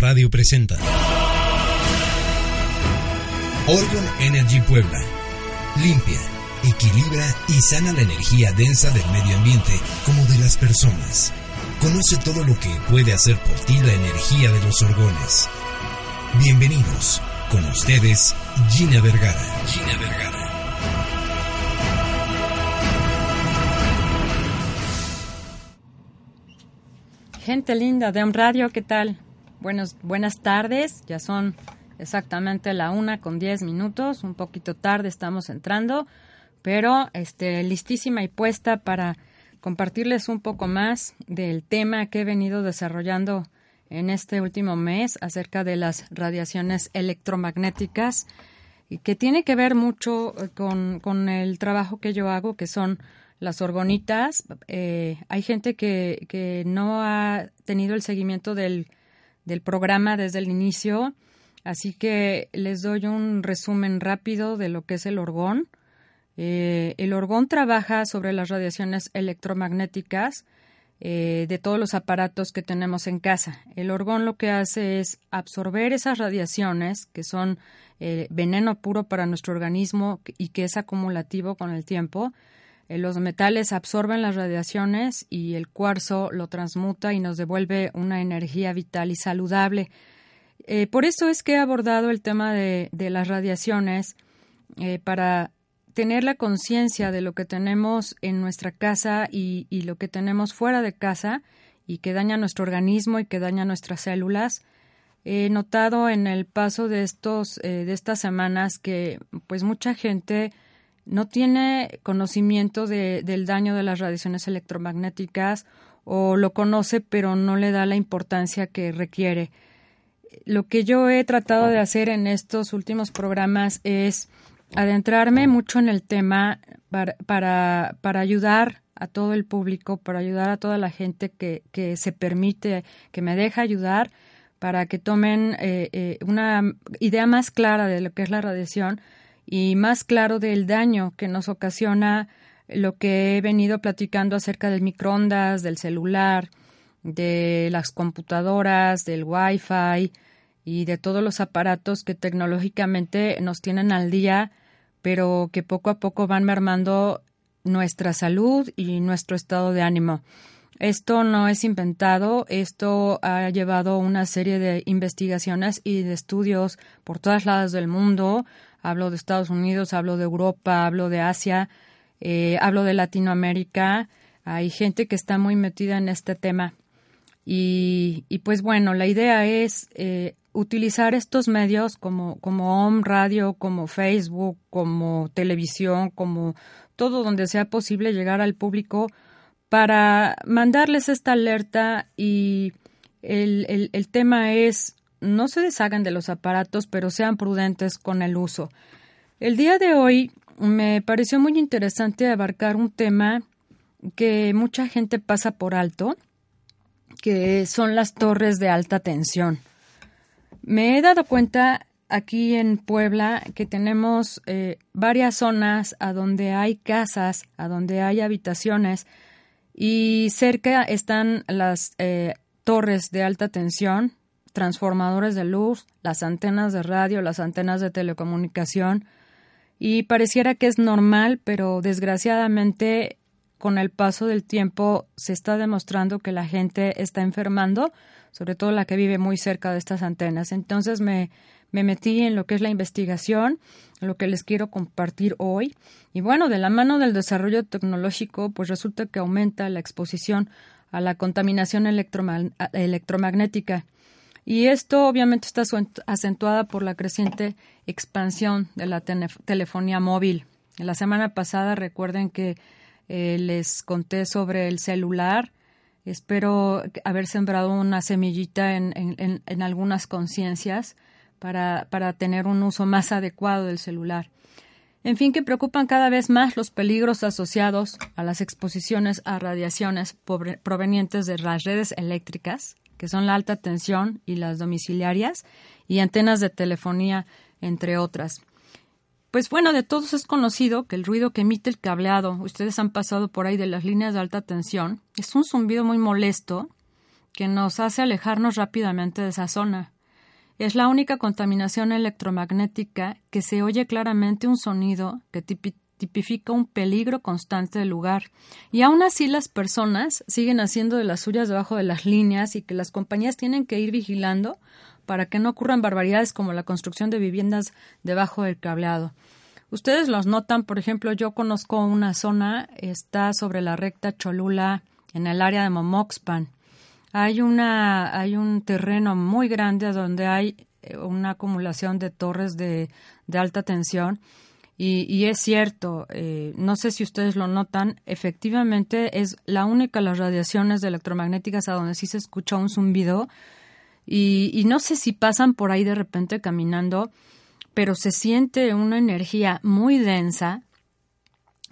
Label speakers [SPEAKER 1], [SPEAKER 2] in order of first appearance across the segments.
[SPEAKER 1] Radio presenta Orgon Energy Puebla. Limpia, equilibra y sana la energía densa del medio ambiente como de las personas. Conoce todo lo que puede hacer por ti la energía de los orgones. Bienvenidos. Con ustedes, Gina Vergara. Gina Vergara.
[SPEAKER 2] Gente linda de un radio, ¿qué tal? Buenos, buenas tardes, ya son exactamente la una con diez minutos, un poquito tarde estamos entrando, pero este, listísima y puesta para compartirles un poco más del tema que he venido desarrollando en este último mes acerca de las radiaciones electromagnéticas y que tiene que ver mucho eh, con, con el trabajo que yo hago, que son las orgonitas. Eh, hay gente que, que, no ha tenido el seguimiento del, del, programa desde el inicio, así que les doy un resumen rápido de lo que es el orgón. Eh, el orgón trabaja sobre las radiaciones electromagnéticas eh, de todos los aparatos que tenemos en casa. El orgón lo que hace es absorber esas radiaciones, que son veneno puro para nuestro organismo y que es acumulativo con el tiempo, eh, los metales absorben las radiaciones y el cuarzo lo transmuta y nos devuelve una energía vital y saludable. Eh, por eso es que he abordado el tema de, las radiaciones eh, para tener la conciencia de lo que tenemos en nuestra casa y, lo que tenemos fuera de casa y que daña nuestro organismo y que daña nuestras células. He notado en el paso de estos de estas semanas que pues mucha gente no tiene conocimiento de, del daño de las radiaciones electromagnéticas o lo conoce pero no le da la importancia que requiere. Lo que yo he tratado de hacer en estos últimos programas es adentrarme mucho en el tema para, para, ayudar a todo el público, para ayudar a toda la gente que, que se permite, que me deja ayudar, para que tomen eh, eh, una idea más clara de lo que es la radiación, y más claro del daño que nos ocasiona lo que he venido platicando acerca del microondas, del celular, de las computadoras, del Wi-Fi y de todos los aparatos que tecnológicamente nos tienen al día, pero que poco a poco van mermando nuestra salud y nuestro estado de ánimo. Esto no es inventado, esto ha llevado una serie de investigaciones y de estudios por todas lados del mundo, hablo de Estados Unidos, hablo de Europa, hablo de Asia, eh, hablo de Latinoamérica. Hay gente que está muy metida en este tema. Y, y pues bueno, la idea es eh, utilizar estos medios como, como home radio, como Facebook, como televisión, como todo donde sea posible llegar al público para mandarles esta alerta y el, el, el tema es no se deshagan de los aparatos, pero sean prudentes con el uso. El día de hoy me pareció muy interesante abarcar un tema que mucha gente pasa por alto, que son las torres de alta tensión. Me he dado cuenta aquí en Puebla que tenemos eh, varias zonas a donde hay casas, a donde hay habitaciones y cerca están las eh, torres de alta tensión transformadores de luz, las antenas de radio, las antenas de telecomunicación, y pareciera que es normal, pero desgraciadamente con el paso del tiempo se está demostrando que la gente está enfermando, sobre todo la que vive muy cerca de estas antenas. Entonces me, me metí en lo que es la investigación, lo que les quiero compartir hoy. Y bueno, de la mano del desarrollo tecnológico, pues resulta que aumenta la exposición a la contaminación electromagnética y esto obviamente está acentuada por la creciente expansión de la telefonía móvil. La semana pasada recuerden que eh, les conté sobre el celular. Espero haber sembrado una semillita en, en, algunas conciencias para, para tener un uso más adecuado del celular. En fin, que preocupan cada vez más los peligros asociados a las exposiciones a radiaciones provenientes de las redes eléctricas, que son la alta tensión y las domiciliarias, y antenas de telefonía, entre otras. Pues bueno, de todos es conocido que el ruido que emite el cableado, ustedes han pasado por ahí de las líneas de alta tensión, es un zumbido muy molesto que nos hace alejarnos rápidamente de esa zona. Es la única contaminación electromagnética que se oye claramente un sonido que tipifica un peligro constante del lugar. Y aún así las personas siguen haciendo de las suyas debajo de las líneas y que las compañías tienen que ir vigilando para que no ocurran barbaridades como la construcción de viviendas debajo del cableado. Ustedes los notan, por ejemplo, yo conozco una zona, está sobre la recta Cholula, en el área de Momoxpan. Hay, una, hay un terreno muy grande donde hay eh, una acumulación de torres de, de alta tensión. Y, es cierto, eh, no sé si ustedes lo notan, efectivamente es la única las radiaciones electromagnéticas a donde sí se escucha un zumbido. Y, y no sé si pasan por ahí de repente caminando, pero se siente una energía muy densa,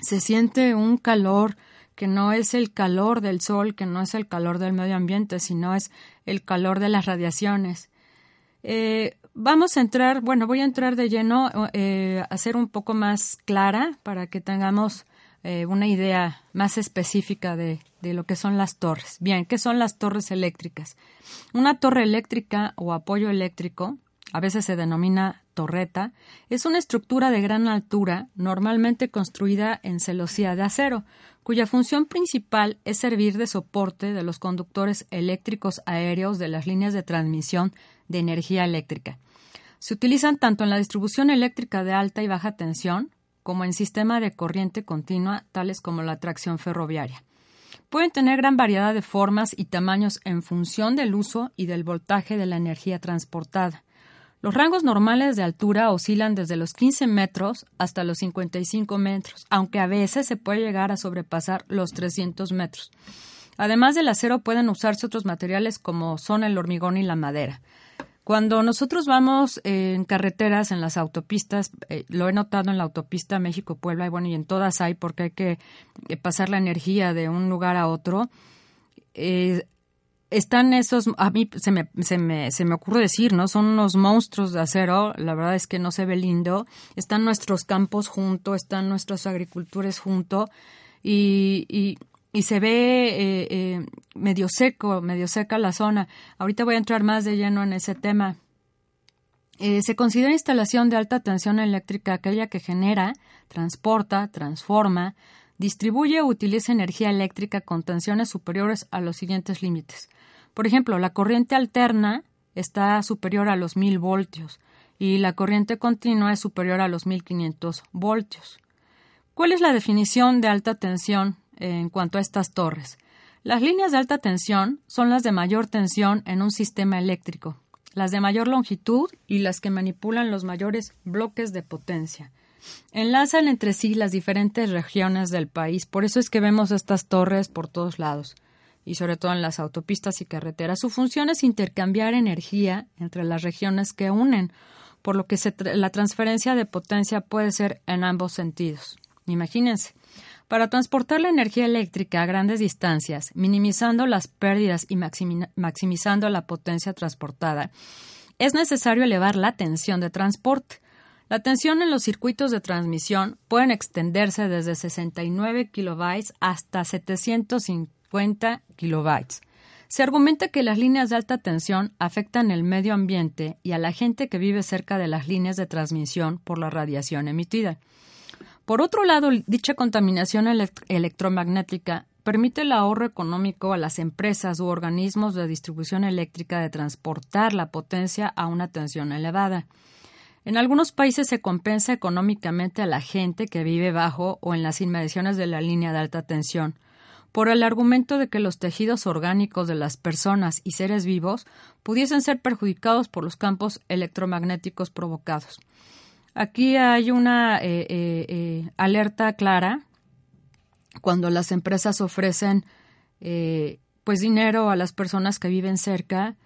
[SPEAKER 2] se siente un calor que no es el calor del sol, que no es el calor del medio ambiente, sino es el calor de las radiaciones. Eh, vamos a entrar, bueno, voy a entrar de lleno eh, a ser un poco más clara para que tengamos eh, una idea más específica de, de, lo que son las torres. Bien, ¿qué son las torres eléctricas? Una torre eléctrica o apoyo eléctrico, a veces se denomina torreta, es una estructura de gran altura, normalmente construida en celosía de acero, cuya función principal es servir de soporte de los conductores eléctricos aéreos de las líneas de transmisión de energía eléctrica. Se utilizan tanto en la distribución eléctrica de alta y baja tensión como en sistema de corriente continua, tales como la tracción ferroviaria. Pueden tener gran variedad de formas y tamaños en función del uso y del voltaje de la energía transportada. Los rangos normales de altura oscilan desde los 15 metros hasta los 55 metros, aunque a veces se puede llegar a sobrepasar los 300 metros. Además del acero pueden usarse otros materiales como son el hormigón y la madera. Cuando nosotros vamos en carreteras, en las autopistas, eh, lo he notado en la autopista México-Puebla y bueno, y en todas hay porque hay que eh, pasar la energía de un lugar a otro. Eh, están esos, a mí se me, se, me, se me ocurre decir, ¿no? Son unos monstruos de acero, la verdad es que no se ve lindo. Están nuestros campos junto, están nuestras agriculturas junto y, y, y se ve eh, eh, medio seco, medio seca la zona. Ahorita voy a entrar más de lleno en ese tema. Eh, se considera instalación de alta tensión eléctrica aquella que genera, transporta, transforma, distribuye o utiliza energía eléctrica con tensiones superiores a los siguientes límites. Por ejemplo, la corriente alterna está superior a los 1000 voltios y la corriente continua es superior a los 1500 voltios. ¿Cuál es la definición de alta tensión en cuanto a estas torres? Las líneas de alta tensión son las de mayor tensión en un sistema eléctrico, las de mayor longitud y las que manipulan los mayores bloques de potencia. Enlazan entre sí las diferentes regiones del país, por eso es que vemos estas torres por todos lados y sobre todo en las autopistas y carreteras. Su función es intercambiar energía entre las regiones que unen, por lo que la transferencia de potencia puede ser en ambos sentidos. Imagínense. Para transportar la energía eléctrica a grandes distancias, minimizando las pérdidas y maximizando la potencia transportada, es necesario elevar la tensión de transporte. La tensión en los circuitos de transmisión pueden extenderse desde 69 kilobytes hasta 750 50 kilobytes. Se argumenta que las líneas de alta tensión afectan el medio ambiente y a la gente que vive cerca de las líneas de transmisión por la radiación emitida. Por otro lado, dicha contaminación electromagnética permite el ahorro económico a las empresas u organismos de distribución eléctrica de transportar la potencia a una tensión elevada. En algunos países se compensa económicamente a la gente que vive bajo o en las inmediaciones de la línea de alta tensión, por el argumento de que los tejidos orgánicos de las personas y seres vivos pudiesen ser perjudicados por los campos electromagnéticos provocados. Aquí hay una eh, eh, eh, alerta clara cuando las empresas ofrecen pues dinero a las personas que viven cerca.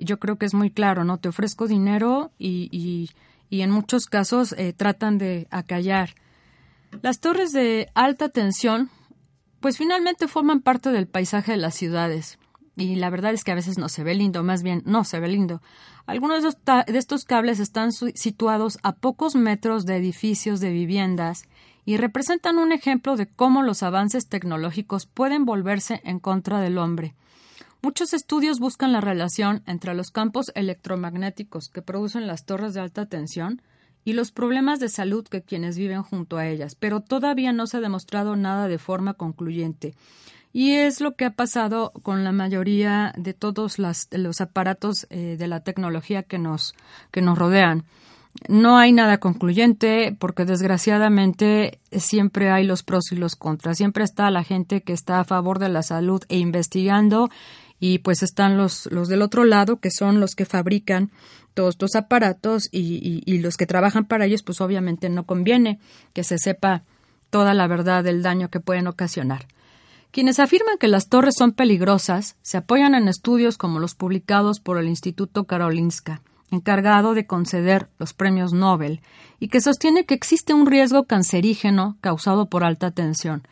[SPEAKER 2] yo creo que es muy claro, ¿no? Te ofrezco dinero y, y, y en muchos casos tratan de acallar. Las torres de alta tensión pues finalmente forman parte del paisaje de las ciudades. Y la verdad es que a veces no se ve lindo, más bien no se ve lindo. Algunos de estos cables están situados a pocos metros de edificios de viviendas y representan un ejemplo de cómo los avances tecnológicos pueden volverse en contra del hombre. Muchos estudios buscan la relación entre los campos electromagnéticos que producen las torres de alta tensión y los problemas de salud que quienes viven junto a ellas, pero todavía no se ha demostrado nada de forma concluyente. Y es lo que ha pasado con la mayoría de todos los aparatos eh, de la tecnología que nos, que nos rodean. No hay nada concluyente porque desgraciadamente siempre hay los pros y los contras. Siempre está la gente que está a favor de la salud e investigando y pues están los, los del otro lado que son los que fabrican todos estos aparatos y, y, los que trabajan para ellos pues obviamente no conviene que se sepa toda la verdad del daño que pueden ocasionar. Quienes afirman que las torres son peligrosas se apoyan en estudios como los publicados por el Instituto Karolinska, encargado de conceder los premios Nobel, y que sostiene que existe un riesgo cancerígeno causado por alta tensión,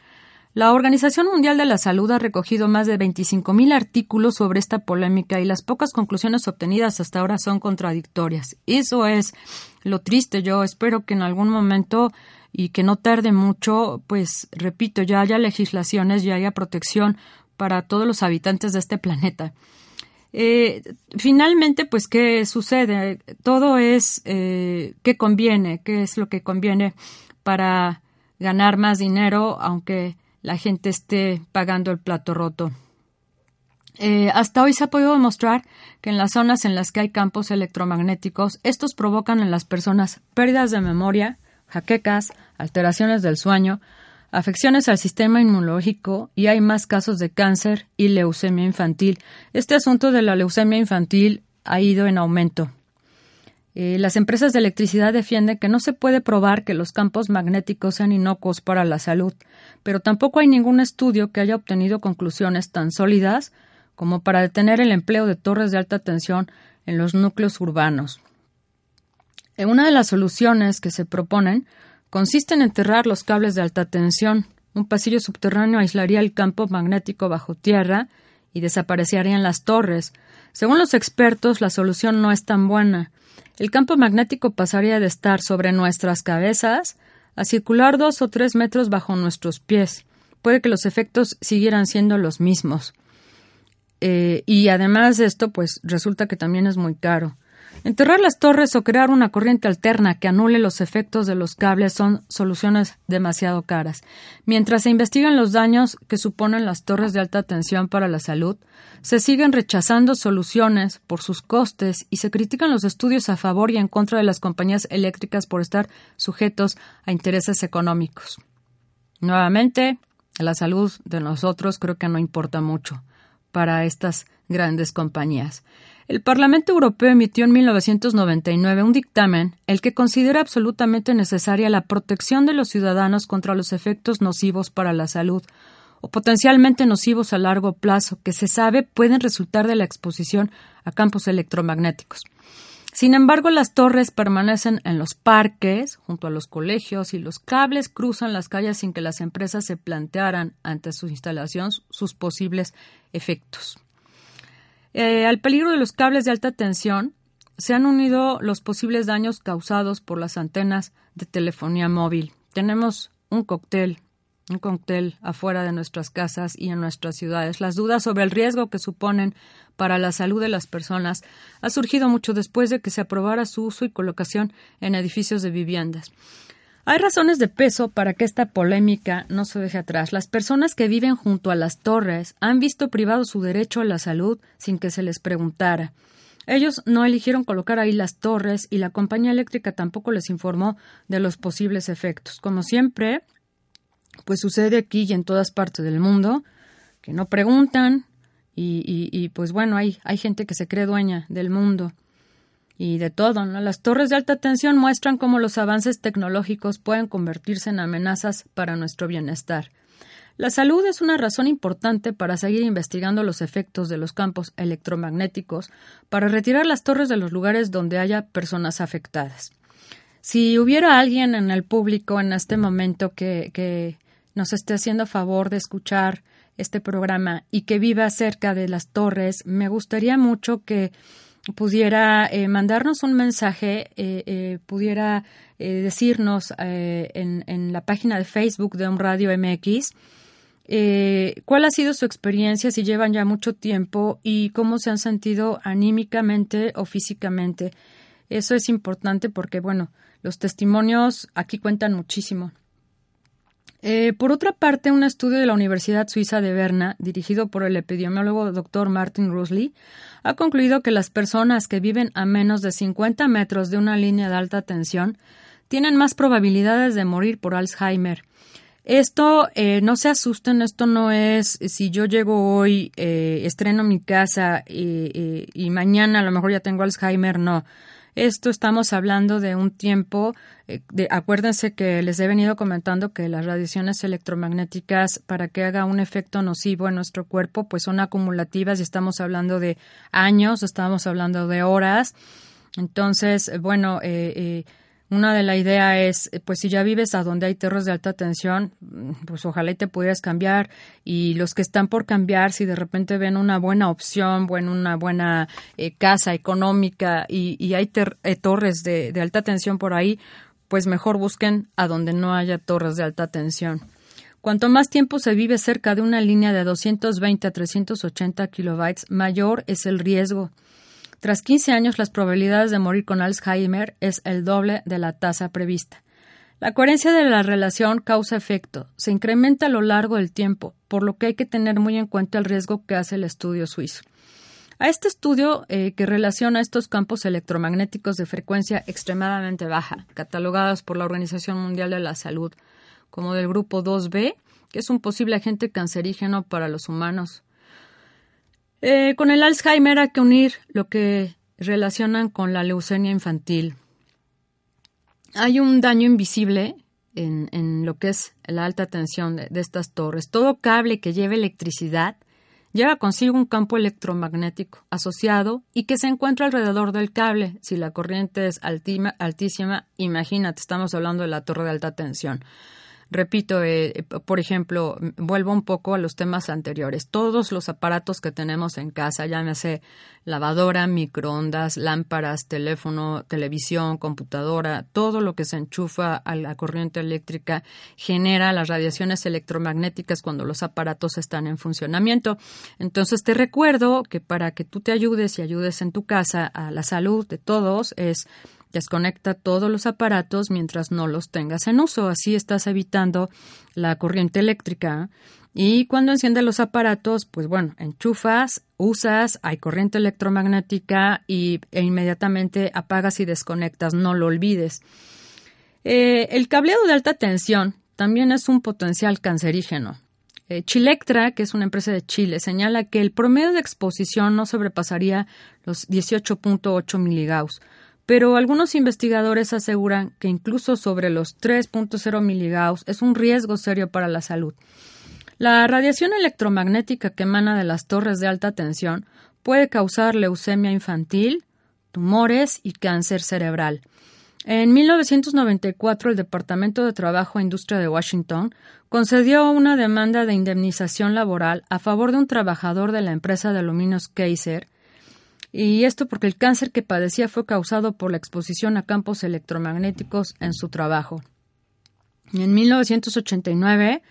[SPEAKER 2] la Organización Mundial de la Salud ha recogido más de 25.000 artículos sobre esta polémica y las pocas conclusiones obtenidas hasta ahora son contradictorias. Eso es lo triste. Yo espero que en algún momento y que no tarde mucho, pues repito, ya haya legislaciones, ya haya protección para todos los habitantes de este planeta. Eh, finalmente, pues, ¿qué sucede? Todo es eh, qué conviene, qué es lo que conviene para ganar más dinero, aunque la gente esté pagando el plato roto. Eh, hasta hoy se ha podido demostrar que en las zonas en las que hay campos electromagnéticos, estos provocan en las personas pérdidas de memoria, jaquecas, alteraciones del sueño, afecciones al sistema inmunológico y hay más casos de cáncer y leucemia infantil. Este asunto de la leucemia infantil ha ido en aumento. Eh, las empresas de electricidad defienden que no se puede probar que los campos magnéticos sean inocuos para la salud, pero tampoco hay ningún estudio que haya obtenido conclusiones tan sólidas como para detener el empleo de torres de alta tensión en los núcleos urbanos. Eh, una de las soluciones que se proponen consiste en enterrar los cables de alta tensión. Un pasillo subterráneo aislaría el campo magnético bajo tierra y desaparecerían las torres. Según los expertos, la solución no es tan buena. El campo magnético pasaría de estar sobre nuestras cabezas a circular dos o tres metros bajo nuestros pies. Puede que los efectos siguieran siendo los mismos. Eh, y además de esto, pues resulta que también es muy caro. Enterrar las torres o crear una corriente alterna que anule los efectos de los cables son soluciones demasiado caras. Mientras se investigan los daños que suponen las torres de alta tensión para la salud, se siguen rechazando soluciones por sus costes y se critican los estudios a favor y en contra de las compañías eléctricas por estar sujetos a intereses económicos. Nuevamente, la salud de nosotros creo que no importa mucho para estas grandes compañías. El Parlamento Europeo emitió en 1999 un dictamen el que considera absolutamente necesaria la protección de los ciudadanos contra los efectos nocivos para la salud o potencialmente nocivos a largo plazo que se sabe pueden resultar de la exposición a campos electromagnéticos. Sin embargo, las torres permanecen en los parques, junto a los colegios, y los cables cruzan las calles sin que las empresas se plantearan ante su instalación sus posibles efectos. Eh, al peligro de los cables de alta tensión se han unido los posibles daños causados por las antenas de telefonía móvil. Tenemos un cóctel, un cóctel afuera de nuestras casas y en nuestras ciudades. Las dudas sobre el riesgo que suponen para la salud de las personas ha surgido mucho después de que se aprobara su uso y colocación en edificios de viviendas. Hay razones de peso para que esta polémica no se deje atrás. Las personas que viven junto a las torres han visto privado su derecho a la salud sin que se les preguntara. Ellos no eligieron colocar ahí las torres y la compañía eléctrica tampoco les informó de los posibles efectos. Como siempre, pues sucede aquí y en todas partes del mundo, que no preguntan y, pues bueno, hay, hay gente que se cree dueña del mundo y de todo. ¿no? Las torres de alta tensión muestran cómo los avances tecnológicos pueden convertirse en amenazas para nuestro bienestar. La salud es una razón importante para seguir investigando los efectos de los campos electromagnéticos para retirar las torres de los lugares donde haya personas afectadas. Si hubiera alguien en el público en este momento que, que nos esté haciendo favor de escuchar este programa y que viva cerca de las torres, me gustaría mucho que pudiera eh, mandarnos un mensaje, eh, eh, pudiera decirnos en, en, la página de Facebook de un Radio MX eh, cuál ha sido su experiencia, si llevan ya mucho tiempo y cómo se han sentido anímicamente o físicamente. Eso es importante porque, bueno, los testimonios aquí cuentan muchísimo. Eh, por otra parte, un estudio de la Universidad Suiza de Berna, dirigido por el epidemiólogo Dr. Martin Rusley, ha concluido que las personas que viven a menos de 50 metros de una línea de alta tensión tienen más probabilidades de morir por Alzheimer. Esto, eh, no se asusten, esto no es si yo llego hoy, eh, estreno mi casa y mañana a lo mejor ya tengo Alzheimer, no. Esto estamos hablando de un tiempo, eh, de, acuérdense que les he venido comentando que las radiaciones electromagnéticas para que haga un efecto nocivo en nuestro cuerpo pues son acumulativas y estamos hablando de años, estamos hablando de horas. Entonces, bueno, eh, eh una de la idea es, eh, pues si ya vives a donde hay terros de alta tensión, mm, pues ojalá y te pudieras cambiar. Y los que están por cambiar, si de repente ven una buena opción, bueno, una buena eh, casa económica y, hay eh, torres de, de alta tensión por ahí, pues mejor busquen a donde no haya torres de alta tensión. Cuanto más tiempo se vive cerca de una línea de 220 a 380 kilobytes, mayor es el riesgo. Tras 15 años, las probabilidades de morir con Alzheimer es el doble de la tasa prevista. La coherencia de la relación causa-efecto se incrementa a lo largo del tiempo, por lo que hay que tener muy en cuenta el riesgo que hace el estudio suizo. A este estudio eh, que relaciona estos campos electromagnéticos de frecuencia extremadamente baja, catalogados por la Organización Mundial de la Salud como del grupo 2B, que es un posible agente cancerígeno para los humanos, eh, con el Alzheimer hay que unir lo que relacionan con la leucemia infantil. Hay un daño invisible en, lo que es la alta tensión de, estas torres. Todo cable que lleve electricidad lleva consigo un campo electromagnético asociado y que se encuentra alrededor del cable. Si la corriente es altísima, imagínate, estamos hablando de la torre de alta tensión. Repito, eh, por ejemplo, vuelvo un poco a los temas anteriores. Todos los aparatos que tenemos en casa, llámese lavadora, microondas, lámparas, teléfono, televisión, computadora, todo lo que se enchufa a la corriente eléctrica genera las radiaciones electromagnéticas cuando los aparatos están en funcionamiento. Entonces te recuerdo que para que tú te ayudes y ayudes en tu casa a la salud de todos es Desconecta todos los aparatos mientras no los tengas en uso. Así estás evitando la corriente eléctrica. Y cuando enciendes los aparatos, pues bueno, enchufas, usas, hay corriente electromagnética y, e inmediatamente apagas y desconectas. No lo olvides. Eh, el cableado de alta tensión también es un potencial cancerígeno. Eh, Chilectra, que es una empresa de Chile, señala que el promedio de exposición no sobrepasaría los 18.8 miligauss pero algunos investigadores aseguran que incluso sobre los 3.0 miligauss es un riesgo serio para la salud. La radiación electromagnética que emana de las torres de alta tensión puede causar leucemia infantil, tumores y cáncer cerebral. En 1994, el Departamento de Trabajo e Industria de Washington concedió una demanda de indemnización laboral a favor de un trabajador de la empresa de aluminios Kaiser y esto porque el cáncer que padecía fue causado por la exposición a campos electromagnéticos en su trabajo. En 1989,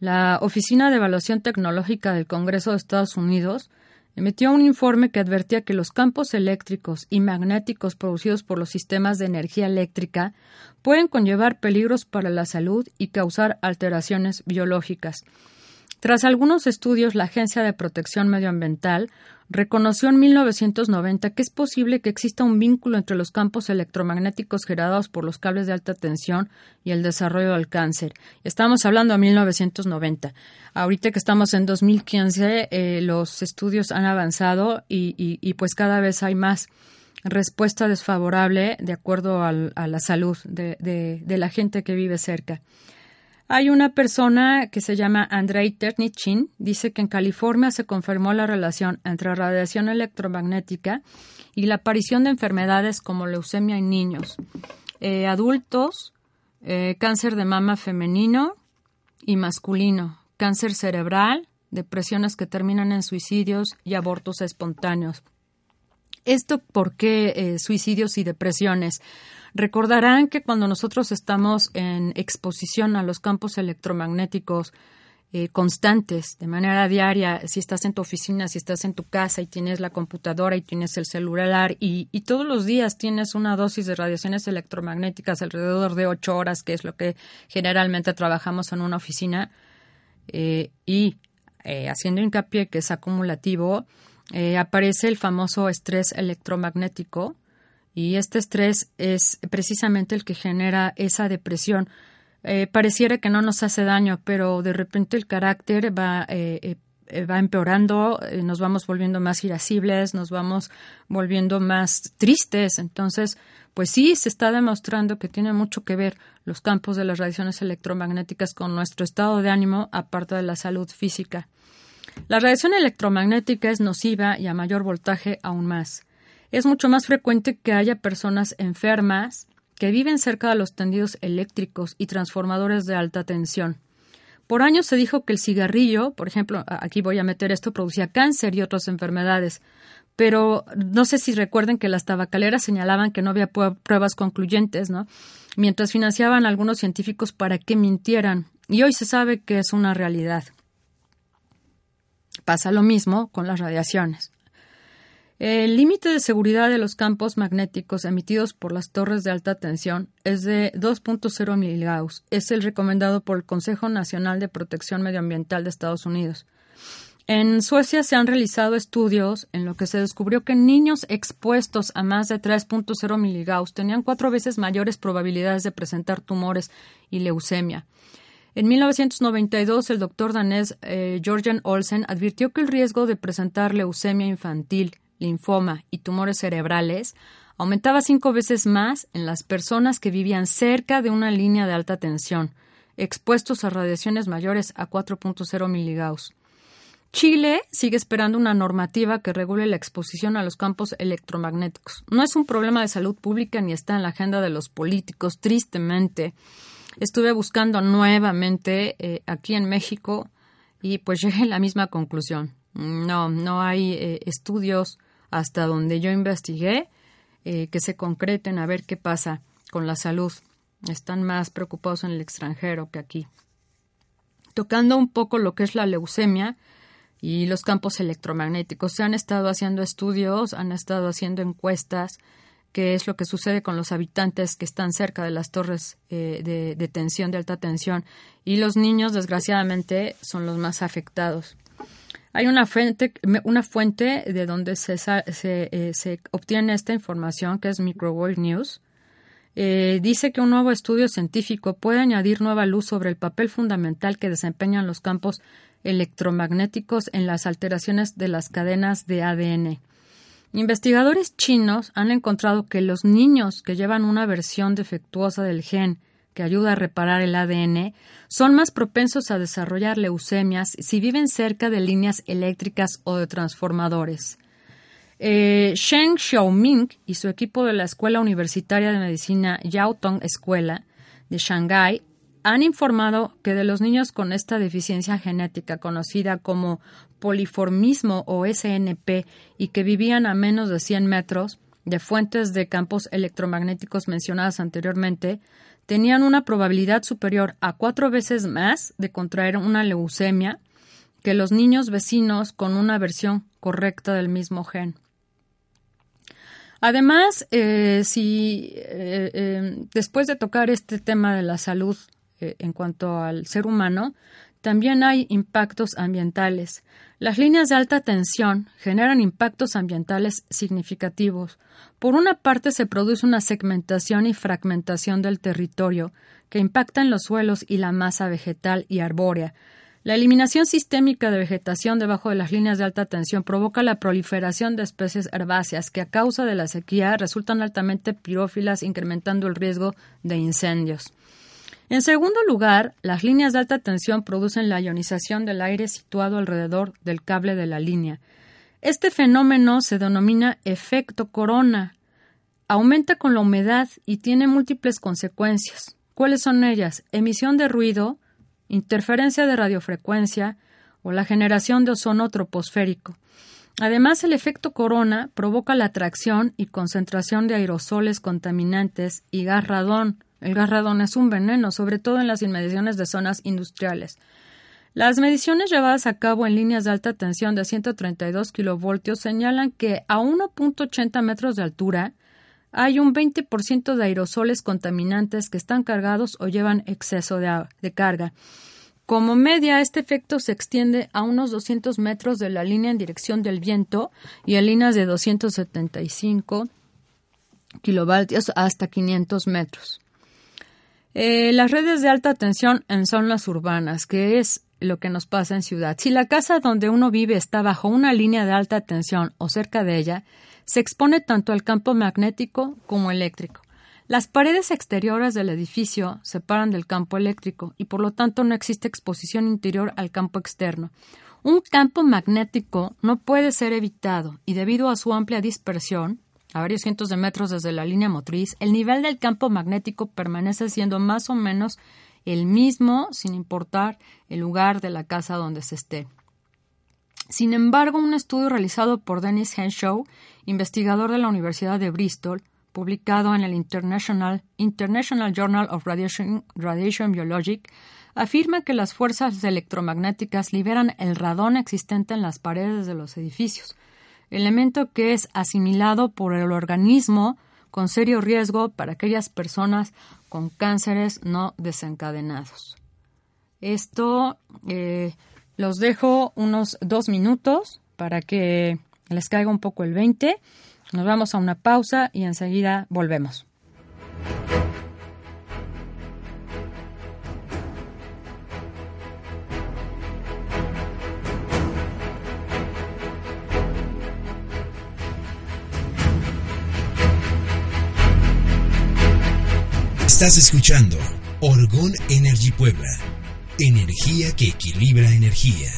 [SPEAKER 2] la Oficina de Evaluación Tecnológica del Congreso de Estados Unidos emitió un informe que advertía que los campos eléctricos y magnéticos producidos por los sistemas de energía eléctrica pueden conllevar peligros para la salud y causar alteraciones biológicas. Tras algunos estudios, la Agencia de Protección Medioambiental reconoció en 1990 que es posible que exista un vínculo entre los campos electromagnéticos generados por los cables de alta tensión y el desarrollo del cáncer. Estamos hablando de 1990. Ahorita que estamos en 2015, eh, los estudios han avanzado y, pues cada vez hay más respuesta desfavorable de acuerdo a la salud de la gente que vive cerca. Hay una persona que se llama Andrei Ternichin, dice que en California se confirmó la relación entre radiación electromagnética y la aparición de enfermedades como leucemia en niños, eh, adultos, eh, cáncer de mama femenino y masculino, cáncer cerebral, depresiones que terminan en suicidios y abortos espontáneos. ¿Esto por qué eh, suicidios y depresiones? Recordarán que cuando nosotros estamos en exposición a los campos electromagnéticos eh, constantes, de manera diaria, si estás en tu oficina, si estás en tu casa y tienes la computadora y tienes el celular y, todos los días tienes una dosis de radiaciones electromagnéticas alrededor de ocho horas, que es lo que generalmente trabajamos en una oficina, eh, y eh, haciendo hincapié que es acumulativo, aparece el famoso estrés electromagnético y este estrés es precisamente el que genera esa depresión eh, pareciera que no nos hace daño, pero de repente el carácter va, eh, eh, va empeorando, nos vamos volviendo más irascibles, nos vamos volviendo más tristes. Entonces, pues sí, se está demostrando que tiene mucho que ver los campos de las radiaciones electromagnéticas con nuestro estado de ánimo, aparte de la salud física. La radiación electromagnética es nociva y a mayor voltaje aún más. Es mucho más frecuente que haya personas enfermas que viven cerca de los tendidos eléctricos y transformadores de alta tensión. Por años se dijo que el cigarrillo, por ejemplo, aquí voy a meter esto, producía cáncer y otras enfermedades, pero no sé si recuerden que las tabacaleras señalaban que no había pruebas concluyentes, ¿no? Mientras financiaban a algunos científicos para que mintieran, y hoy se sabe que es una realidad. Pasa lo mismo con las radiaciones. El límite de seguridad de los campos magnéticos emitidos por las torres de alta tensión es de 2.0 miligauss. Es el recomendado por el Consejo Nacional de Protección Medioambiental de Estados Unidos. En Suecia se han realizado estudios en los que se descubrió que niños expuestos a más de 3.0 miligauss tenían cuatro veces mayores probabilidades de presentar tumores y leucemia. En 1992, el doctor danés eh, Jorgen Olsen advirtió que el riesgo de presentar leucemia infantil linfoma y tumores cerebrales aumentaba cinco veces más en las personas que vivían cerca de una línea de alta tensión, expuestos a radiaciones mayores a 4.0 miligauss. Chile sigue esperando una normativa que regule la exposición a los campos electromagnéticos. No es un problema de salud pública ni está en la agenda de los políticos, tristemente. Estuve buscando nuevamente eh, aquí en México y pues llegué a la misma conclusión. No, no hay eh, estudios hasta donde yo investigué eh, que se concreten a ver qué pasa con la salud. Están más preocupados en el extranjero que aquí. Tocando un poco lo que es la leucemia y los campos electromagnéticos, se han estado haciendo estudios, han estado haciendo encuestas, qué es lo que sucede con los habitantes que están cerca de las torres eh, de, de tensión, de alta tensión, y los niños, desgraciadamente, son los más afectados. Hay una fuente, una fuente de donde se, eh, se, obtiene esta información, que es Microwave News. Eh, dice que un nuevo estudio científico puede añadir nueva luz sobre el papel fundamental que desempeñan los campos electromagnéticos en las alteraciones de las cadenas de ADN. Investigadores chinos han encontrado que los niños que llevan una versión defectuosa del gen que ayuda a reparar el ADN, son más propensos a desarrollar leucemias si viven cerca de líneas eléctricas o de transformadores. Eh, Sheng Xiaoming y su equipo de la Escuela Universitaria de Medicina Yaotong Escuela de Shanghái han informado que de los niños con esta deficiencia genética conocida como poliformismo o SNP y que vivían a menos de 100 metros de fuentes de campos electromagnéticos mencionadas anteriormente, tenían una probabilidad superior a cuatro veces más de contraer una leucemia que los niños vecinos con una versión correcta del mismo gen. Además, eh, si eh, eh, después de tocar este tema de la salud en cuanto al ser humano, también hay impactos ambientales. Las líneas de alta tensión generan impactos ambientales significativos. Por una parte, se produce una segmentación y fragmentación del territorio que impacta en los suelos y la masa vegetal y arbórea. La eliminación sistémica de vegetación debajo de las líneas de alta tensión provoca la proliferación de especies herbáceas que a causa de la sequía resultan altamente pirófilas, incrementando el riesgo de incendios. En segundo lugar, las líneas de alta tensión producen la ionización del aire situado alrededor del cable de la línea. Este fenómeno se denomina efecto corona. Aumenta con la humedad y tiene múltiples consecuencias. ¿Cuáles son ellas? Emisión de ruido, interferencia de radiofrecuencia o la generación de ozono troposférico. Además, el efecto corona provoca la atracción y concentración de aerosoles contaminantes y gas radón, el gas radón es un veneno, sobre todo en las inmediaciones de zonas industriales. Las mediciones llevadas a cabo en líneas de alta tensión de 132 kilovoltios señalan que a 1.80 metros de altura hay un 20% de aerosoles contaminantes que están cargados o llevan exceso de, de, carga. Como media, este efecto se extiende a unos 200 metros de la línea en dirección del viento y en líneas de 275 kilovoltios hasta 500 metros. Eh, las redes de alta tensión en zonas urbanas, que es lo que nos pasa en ciudad. Si la casa donde uno vive está bajo una línea de alta tensión o cerca de ella, se expone tanto al campo magnético como eléctrico. Las paredes exteriores del edificio separan del campo eléctrico y por lo tanto no existe exposición interior al campo externo. Un campo magnético no puede ser evitado y debido a su amplia dispersión, a varios cientos de metros desde la línea motriz, el nivel del campo magnético permanece siendo más o menos el mismo sin importar el lugar de la casa donde se esté. Sin embargo, un estudio realizado por Dennis Henshaw, investigador de la Universidad de Bristol, publicado en el International, International Journal of Radiation, Radiation Biologic, afirma que las fuerzas electromagnéticas liberan el radón existente en las paredes de los edificios, elemento que es asimilado por el organismo con serio riesgo para aquellas personas con cánceres no desencadenados. Esto eh, los dejo unos dos minutos para que les caiga un poco el 20. Nos vamos a una pausa y enseguida volvemos.
[SPEAKER 1] Estás escuchando Orgón Energy Puebla, energía que equilibra energía.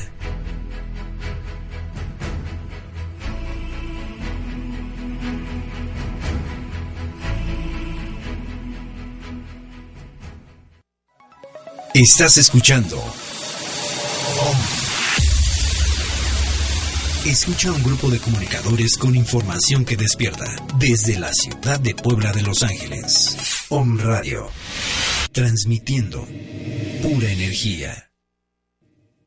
[SPEAKER 1] Estás escuchando Escucha a un grupo de comunicadores con información que despierta desde la ciudad de Puebla de Los Ángeles. Om Radio. Transmitiendo pura energía.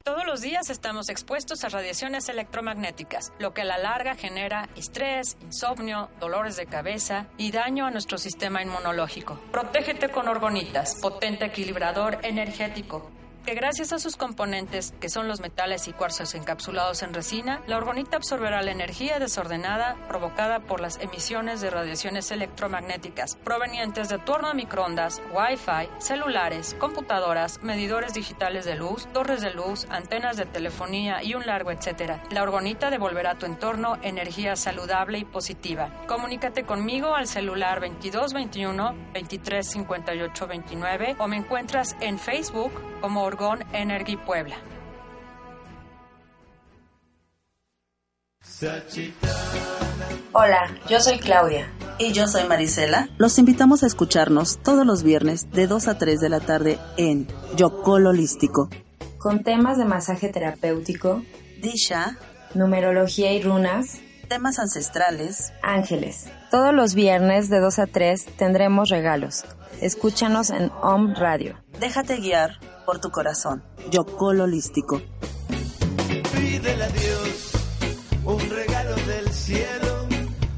[SPEAKER 2] Todos los días estamos expuestos a radiaciones electromagnéticas, lo que a la larga genera estrés, insomnio, dolores de cabeza y daño a nuestro sistema inmunológico. Protégete con orgonitas, potente equilibrador energético que gracias a sus componentes, que son los metales y cuarzos encapsulados en resina, la orgonita absorberá la energía desordenada provocada por las emisiones de radiaciones electromagnéticas provenientes de torno a microondas, Wi-Fi, celulares, computadoras, medidores digitales de luz, torres de luz, antenas de telefonía y un largo etcétera. La orgonita devolverá a tu entorno energía saludable y positiva. Comunícate conmigo al celular 2221 235829 o me encuentras en Facebook como Orgón Energy Puebla.
[SPEAKER 3] Hola, yo soy Claudia.
[SPEAKER 4] Y yo soy Marisela.
[SPEAKER 5] Los invitamos a escucharnos todos los viernes de 2 a 3 de la tarde en Yocol Holístico.
[SPEAKER 3] Con temas de masaje terapéutico,
[SPEAKER 4] Disha,
[SPEAKER 3] numerología y runas,
[SPEAKER 4] temas ancestrales,
[SPEAKER 3] ángeles. Todos los viernes de 2 a 3 tendremos regalos. Escúchanos en Om Radio.
[SPEAKER 4] Déjate guiar por tu corazón.
[SPEAKER 5] Yocol Holístico.
[SPEAKER 6] Pídele a Dios un regalo del cielo,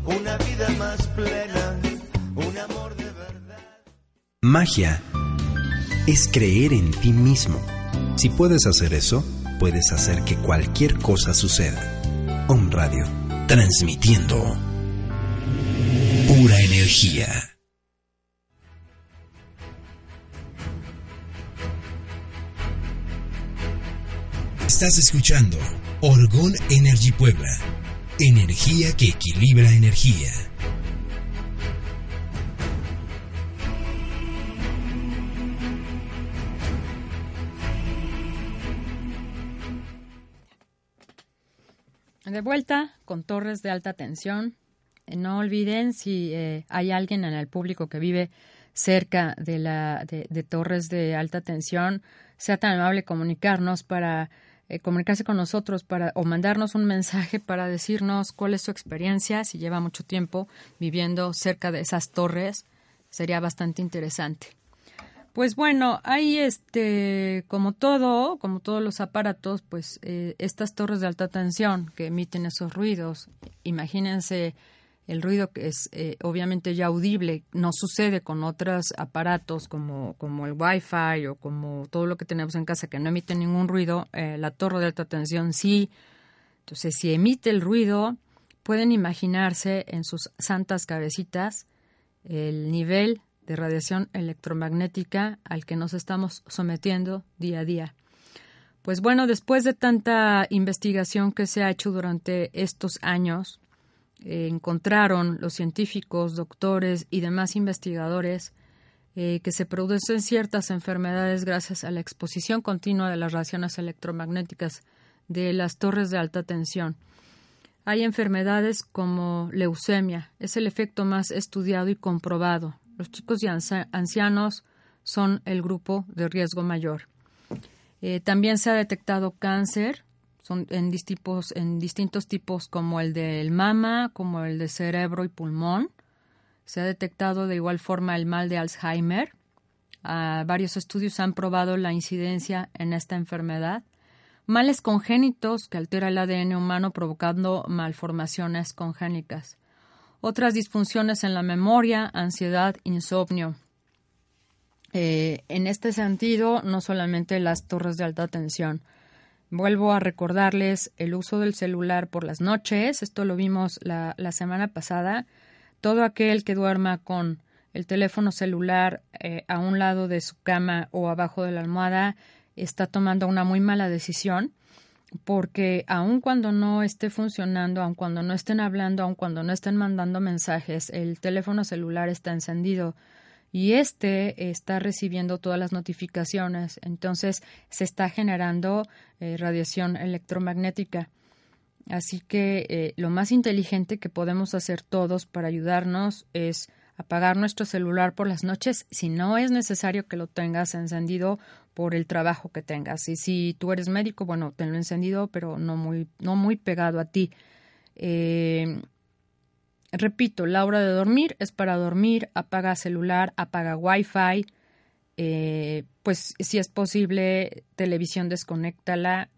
[SPEAKER 6] una vida más plena, un amor de verdad.
[SPEAKER 1] Magia es creer en ti mismo. Si puedes hacer eso, puedes hacer que cualquier cosa suceda. Om Radio, transmitiendo pura energía. Estás escuchando Orgón Energy Puebla, energía que equilibra energía.
[SPEAKER 2] De vuelta con torres de alta tensión. Eh, No olviden si eh, hay alguien en el público que vive cerca de, la, de, de torres de alta tensión, sea tan amable comunicarnos para eh, comunicarse con nosotros para o mandarnos un mensaje para decirnos cuál es su experiencia, si lleva mucho tiempo viviendo cerca de esas torres, sería bastante interesante. Pues bueno, hay este, como todo, como todos los aparatos, pues eh, estas torres de alta tensión que emiten esos ruidos. Imagínense el ruido que es eh, obviamente ya audible, no sucede con otros aparatos como, como el Wi-Fi o como todo lo que tenemos en casa que no emite ningún ruido, eh, la torre de alta tensión sí. Entonces, si emite el ruido, pueden imaginarse en sus santas cabecitas el nivel de radiación electromagnética al que nos estamos sometiendo día a día. Pues bueno, después de tanta investigación que se ha hecho durante estos años, eh, encontraron los científicos, doctores y demás investigadores eh, que se producen ciertas enfermedades gracias a la exposición continua de las radiaciones electromagnéticas de las torres de alta tensión. Hay enfermedades como leucemia, es el efecto más estudiado y comprobado. Los chicos y ancianos son el grupo de riesgo mayor. Eh, también se ha detectado cáncer son en, distintos, en distintos tipos como el del mama, como el de cerebro y pulmón. Se ha detectado de igual forma el mal de Alzheimer. Ah, varios estudios han probado la incidencia en esta enfermedad. Males congénitos que altera el ADN humano provocando malformaciones congénicas otras disfunciones en la memoria, ansiedad, insomnio. Eh, en este sentido, no solamente las torres de alta tensión. Vuelvo a recordarles el uso del celular por las noches. Esto lo vimos la, semana pasada. Todo aquel que duerma con el teléfono celular eh, a un lado de su cama o abajo de la almohada está tomando una muy mala decisión porque aun cuando no esté funcionando, aun cuando no estén hablando, aun cuando no estén mandando mensajes, el teléfono celular está encendido y este está recibiendo todas las notificaciones. Entonces se está generando eh, radiación electromagnética. Así que eh, lo más inteligente que podemos hacer todos para ayudarnos es apagar nuestro celular por las noches si no es necesario que lo tengas encendido por el trabajo que tengas. Y si tú eres médico, bueno, tenlo encendido, pero no muy, no muy pegado a ti. Eh, repito, la hora de dormir es para dormir, apaga celular, apaga wifi, eh, pues si es posible, televisión desconéctala.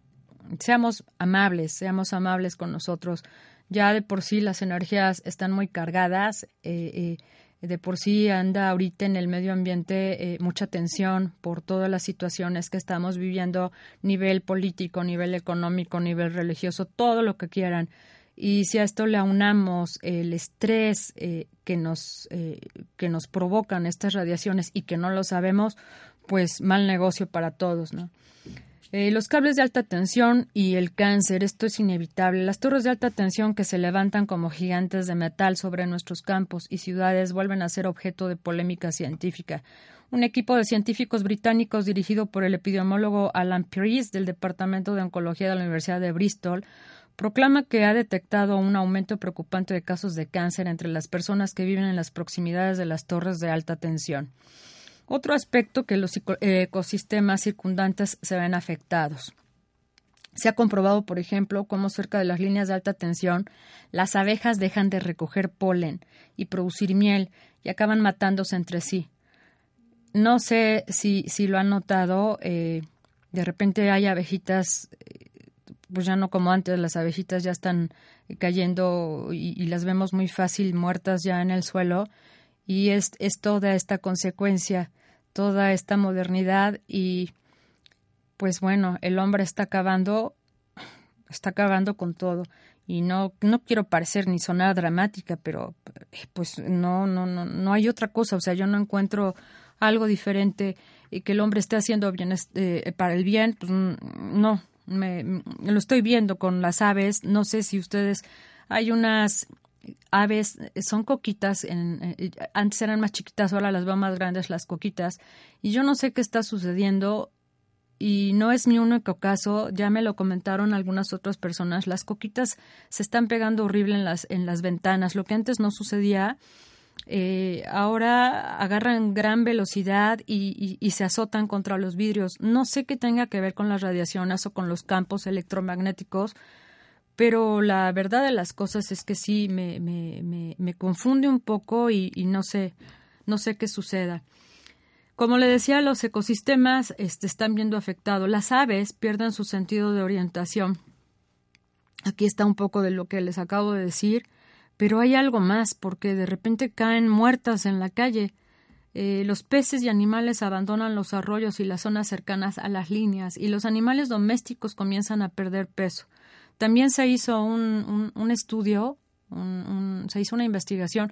[SPEAKER 2] Seamos amables, seamos amables con nosotros. Ya de por sí las energías están muy cargadas. Eh, de por sí anda ahorita en el medio ambiente eh, mucha tensión por todas las situaciones que estamos viviendo, nivel político, nivel económico, nivel religioso, todo lo que quieran. Y si a esto le aunamos el estrés eh, que, nos, eh, que nos provocan estas radiaciones y que no lo sabemos, pues mal negocio para todos, ¿no? Eh, los cables de alta tensión y el cáncer, esto es inevitable. Las torres de alta tensión que se levantan como gigantes de metal sobre nuestros campos y ciudades vuelven a ser objeto de polémica científica. Un equipo de científicos británicos dirigido por el epidemiólogo Alan Pierce del Departamento de Oncología de la Universidad de Bristol proclama que ha detectado un aumento preocupante de casos de cáncer entre las personas que viven en las proximidades de las torres de alta tensión. Otro aspecto que los ecosistemas circundantes se ven afectados. Se ha comprobado, por ejemplo, cómo cerca de las líneas de alta tensión las abejas dejan de recoger polen y producir miel y acaban matándose entre sí. No sé si, si lo han notado, eh, de repente hay abejitas, eh, pues ya no como antes, las abejitas ya están cayendo y, las vemos muy fácil muertas ya en el suelo. Y es, es toda esta consecuencia, toda esta modernidad y pues bueno, el hombre está acabando, está acabando con todo. Y no no quiero parecer ni sonar dramática, pero pues no no no no hay otra cosa, o sea, yo no encuentro algo diferente y que el hombre esté haciendo bien este, para el bien, pues no, me, lo estoy viendo con las aves, no sé si ustedes hay unas aves son coquitas, en, eh, antes eran más chiquitas, ahora las veo más grandes las coquitas, y yo no sé qué está sucediendo y no es mi único caso, ya me lo comentaron algunas otras personas, las coquitas se están pegando horrible en las, en las ventanas, lo que antes no sucedía, eh, ahora agarran gran velocidad y, se azotan contra los vidrios. No sé qué tenga que ver con las radiaciones o con los campos electromagnéticos, pero la verdad de las cosas es que sí me, confunde un poco y, no sé, no sé qué suceda. Como le decía, los ecosistemas este, están viendo afectados. Las aves pierden su sentido de orientación. Aquí está un poco de lo que les acabo de decir, pero hay algo más, porque de repente caen muertas en la calle. Eh, los peces y animales abandonan los arroyos y las zonas cercanas a las líneas, y los animales domésticos comienzan a perder peso. También se hizo un, un, estudio, se hizo una investigación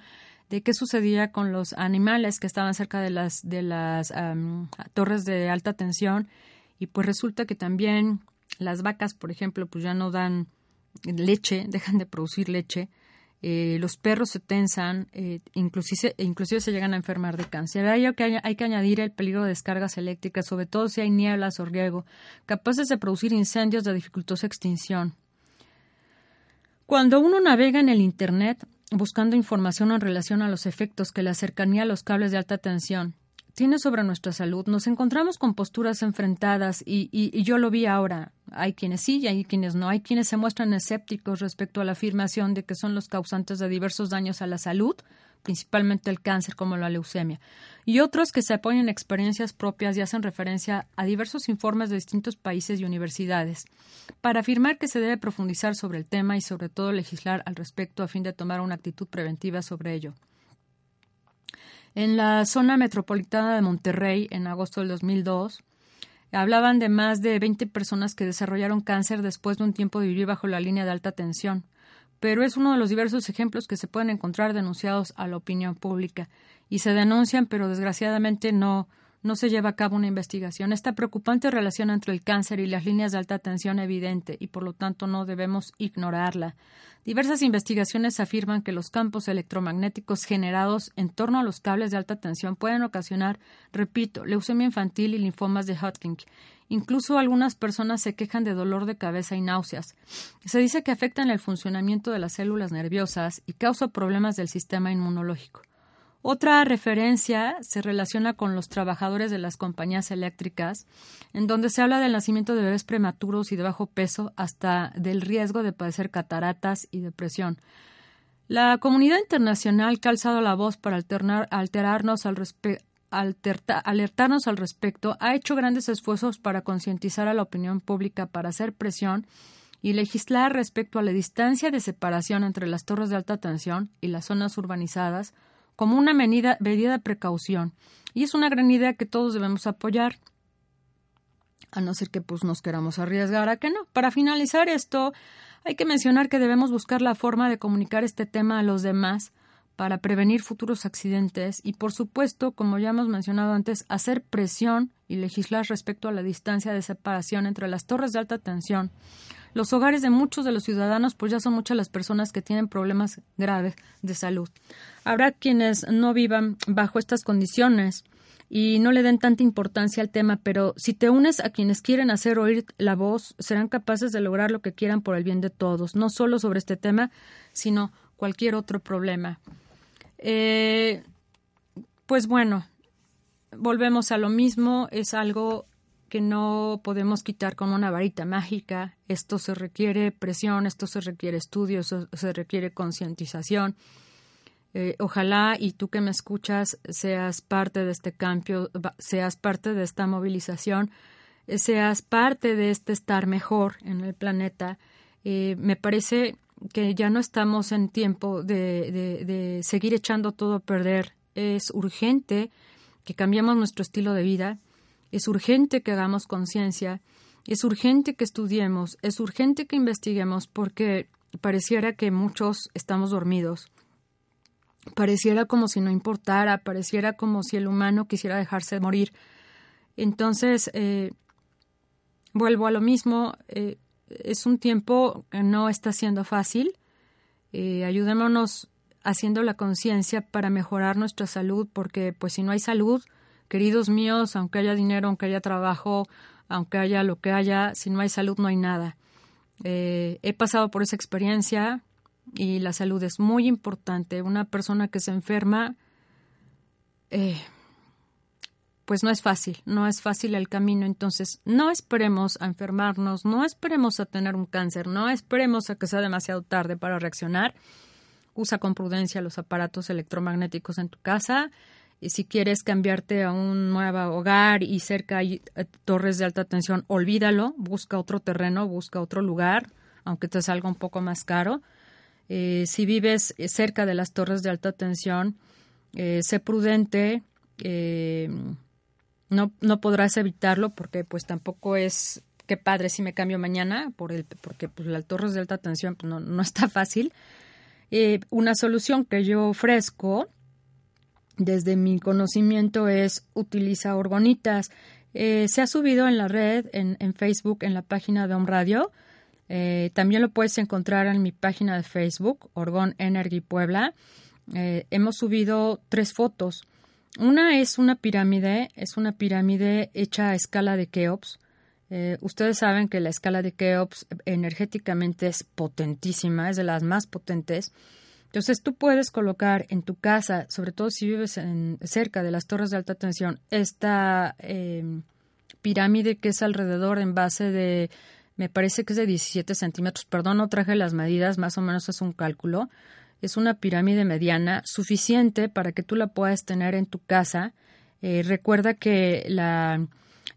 [SPEAKER 2] de qué sucedía con los animales que estaban cerca de las, de las torres de alta tensión, y pues resulta que también las vacas, por ejemplo, pues ya no dan leche, dejan de producir leche, eh, los perros se tensan, eh, inclusive, inclusive se llegan a enfermar de cáncer. Hay que, hay que añadir el peligro de descargas eléctricas, sobre todo si hay nieblas o riego, capaces de producir incendios de dificultosa extinción. Cuando uno navega en el Internet buscando información en relación a los efectos que la cercanía a los cables de alta tensión tiene sobre nuestra salud, nos encontramos con posturas enfrentadas y, yo lo vi ahora. Hay quienes sí y hay quienes no. Hay quienes se muestran escépticos respecto a la afirmación de que son los causantes de diversos daños a la salud, principalmente el cáncer como la leucemia, y otros que se apoyan en experiencias propias y hacen referencia a diversos informes de distintos países y universidades, para afirmar que se debe profundizar sobre el tema y sobre todo legislar al respecto a fin de tomar una actitud preventiva sobre ello. En la zona metropolitana de Monterrey, en agosto del 2002, hablaban de más de 20 personas que desarrollaron cáncer después de un tiempo de vivir bajo la línea de alta tensión, pero es uno de los diversos ejemplos que se pueden encontrar denunciados a la opinión pública. Y se denuncian, pero desgraciadamente no, no se lleva a cabo una investigación. Esta preocupante relación entre el cáncer y las líneas de alta tensión evidente y por lo tanto no debemos ignorarla. Diversas investigaciones afirman que los campos electromagnéticos generados en torno a los cables de alta tensión pueden ocasionar, repito, leucemia infantil y linfomas de Hodgkin. Incluso algunas personas se quejan de dolor de cabeza y náuseas. Se dice que afectan el funcionamiento de las células nerviosas y causa problemas del sistema inmunológico. Otra referencia se relaciona con los trabajadores de las compañías eléctricas, en donde se habla del nacimiento de bebés prematuros y de bajo peso hasta del riesgo de padecer cataratas y depresión. La comunidad internacional que ha alzado la voz para alterarnos al alertarnos al respecto, ha hecho grandes esfuerzos para concientizar a la opinión pública para hacer presión y legislar respecto a la distancia de separación entre las torres de alta tensión y las zonas urbanizadas, como una medida, medida de precaución. Y es una gran idea que todos debemos apoyar, a no ser que pues nos queramos arriesgar a que no. Para finalizar esto, hay que mencionar que debemos buscar la forma de comunicar este tema a los demás para prevenir futuros accidentes y, por supuesto, como ya hemos mencionado antes, hacer presión y legislar respecto a la distancia de separación entre las torres de alta tensión, los hogares de muchos de los ciudadanos, pues ya son muchas las personas que tienen problemas graves de salud. Habrá quienes no vivan bajo estas condiciones y no le den tanta importancia al tema, pero si te unes a quienes quieren hacer oír la voz, serán capaces de lograr lo que quieran por el bien de todos, no solo sobre este tema, sino cualquier otro problema. Eh, pues bueno, volvemos a lo mismo, es algo que no podemos quitar con una varita mágica. Esto se requiere presión, esto se requiere estudio, eso se requiere concientización. Eh, ojalá y tú que me escuchas seas parte de este cambio, seas parte de esta movilización, eh, seas parte de este estar mejor en el planeta. Eh, me parece que ya no estamos en tiempo de, de seguir echando todo a perder. Es urgente que cambiemos nuestro estilo de vida es urgente que hagamos conciencia, es urgente que estudiemos, es urgente que investiguemos porque pareciera que muchos estamos dormidos. Pareciera como si no importara, pareciera como si el humano quisiera dejarse morir. Entonces, eh, vuelvo a lo mismo, eh, es un tiempo que no está siendo fácil. Eh, ayudémonos haciendo la conciencia para mejorar nuestra salud, porque pues si no hay salud, Queridos míos, aunque haya dinero, aunque haya trabajo, aunque haya lo que haya, si no hay salud no hay nada. Eh, he pasado por esa experiencia y la salud es muy importante. Una persona que se enferma, eh, pues no es fácil, no es fácil el camino. Entonces, no esperemos a enfermarnos, no esperemos a tener un cáncer, no esperemos a que sea demasiado tarde para reaccionar. Usa con prudencia los aparatos electromagnéticos en tu casa si quieres cambiarte a un nuevo hogar y cerca hay eh, torres de alta tensión, olvídalo, busca otro terreno, busca otro lugar, aunque te salga un poco más caro. Eh, si vives cerca de las torres de alta tensión, eh, sé prudente, no, no podrás evitarlo porque pues tampoco es qué padre si me cambio mañana por el, porque pues, las torres de alta tensión pues, no, no está fácil. una solución que yo ofrezco desde mi conocimiento es utiliza orgonitas. Eh, se ha subido en la red, en, Facebook, en la página de Home Radio. Eh, también lo puedes encontrar en mi página de Facebook, Orgón Energy Puebla. Eh, hemos subido tres fotos. Una es una pirámide, es una pirámide hecha a escala de Keops. ustedes saben que la escala de Keops energéticamente es potentísima, es de las más potentes. Entonces tú puedes colocar en tu casa, sobre todo si vives en, cerca de las torres de alta tensión, esta em, pirámide que es alrededor en base de, me parece que es de 17 centímetros, perdón, no traje las medidas, más o menos es un cálculo. Es una pirámide mediana suficiente para que tú la puedas tener en tu casa. Eh, recuerda que la,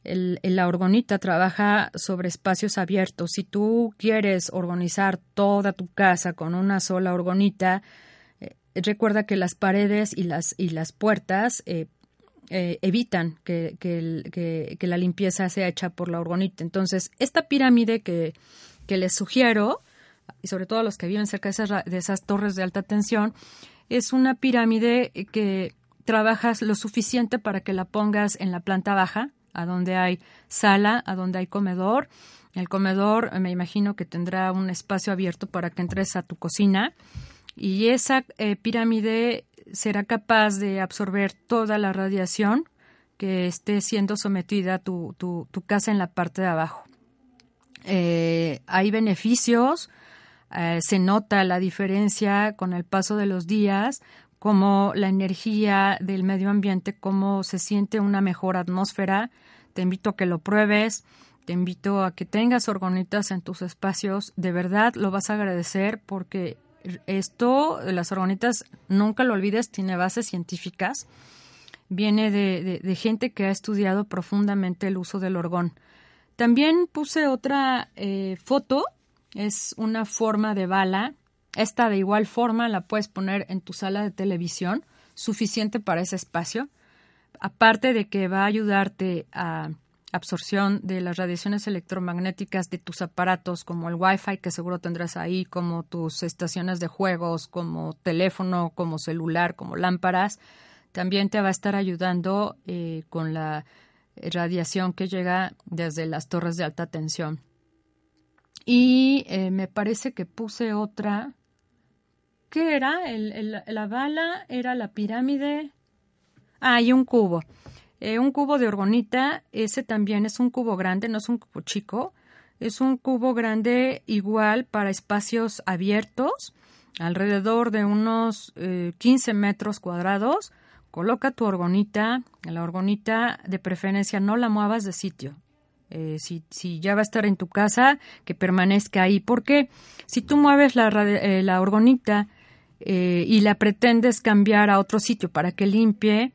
[SPEAKER 2] la orgonita trabaja sobre espacios abiertos. Si tú quieres organizar toda tu casa con una sola orgonita, eh, recuerda que las paredes y las, y las puertas eh, eh, evitan que, que, la limpieza sea hecha por la orgonita. Entonces, esta pirámide que, que les sugiero, y sobre todo a los que viven cerca de esas, de esas torres de alta tensión, es una pirámide que trabajas lo suficiente para que la pongas en la planta baja, a donde hay sala, a donde hay comedor. El comedor me imagino que tendrá un espacio abierto para que entres a tu cocina y esa eh, pirámide será capaz de absorber toda la radiación que esté siendo sometida tu, tu, casa en la parte de abajo. Eh, hay beneficios, eh, se nota la diferencia con el paso de los días, como la energía del medio ambiente, cómo se siente una mejor atmósfera. Te invito a que lo pruebes, te invito a que tengas orgonitas en tus espacios. De verdad lo vas a agradecer porque esto, las orgonitas, nunca lo olvides, tiene bases científicas. Viene de, gente que ha estudiado profundamente el uso del orgón. También puse otra eh, foto, es una forma de bala esta de igual forma la puedes poner en tu sala de televisión, suficiente para ese espacio. Aparte de que va a ayudarte a absorción de las radiaciones electromagnéticas de tus aparatos, como el Wi-Fi que seguro tendrás ahí, como tus estaciones de juegos, como teléfono, como celular, como lámparas, también te va a estar ayudando eh, con la radiación que llega desde las torres de alta tensión. Y eh, me parece que puse otra ¿Qué era? La bala era la pirámide. Ah, un cubo. Eh, un cubo de orgonita, ese también es un cubo grande, no es un cubo chico. Es un cubo grande igual para espacios abiertos, alrededor de unos 15 eh, metros cuadrados. Coloca tu orgonita, la orgonita de preferencia no la muevas de sitio. Eh, si, si, ya va a estar en tu casa, que permanezca ahí. Porque si tú mueves la, la orgonita eh, y la pretendes cambiar a otro sitio para que limpie,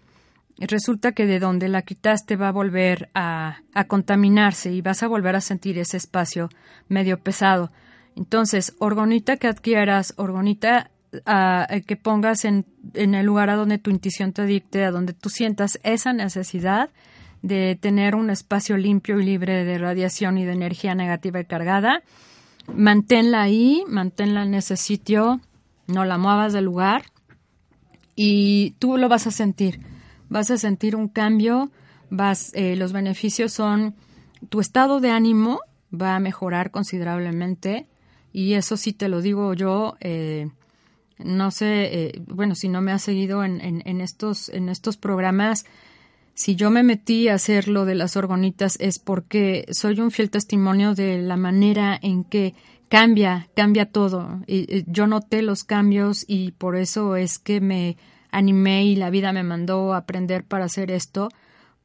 [SPEAKER 2] resulta que de donde la quitaste va a volver a, contaminarse y vas a volver a sentir ese espacio medio pesado. Entonces, orgonita que adquieras, orgonita ah, eh, que pongas en, en, el lugar a donde tu intuición te dicte, a donde tú sientas esa necesidad de tener un espacio limpio y libre de radiación y de energía negativa y cargada, manténla ahí, manténla en ese sitio no la muevas del lugar y tú lo vas a sentir. Vas a sentir un cambio, vas, eh, los beneficios son tu estado de ánimo va a mejorar considerablemente y eso sí te lo digo yo. Eh, no sé, eh, bueno, si no me has seguido en, en, estos, en estos programas, si yo me metí a hacer lo de las orgonitas es porque soy un fiel testimonio de la manera en que cambia, cambia todo. Y, yo noté los cambios y por eso es que me animé y la vida me mandó aprender para hacer esto,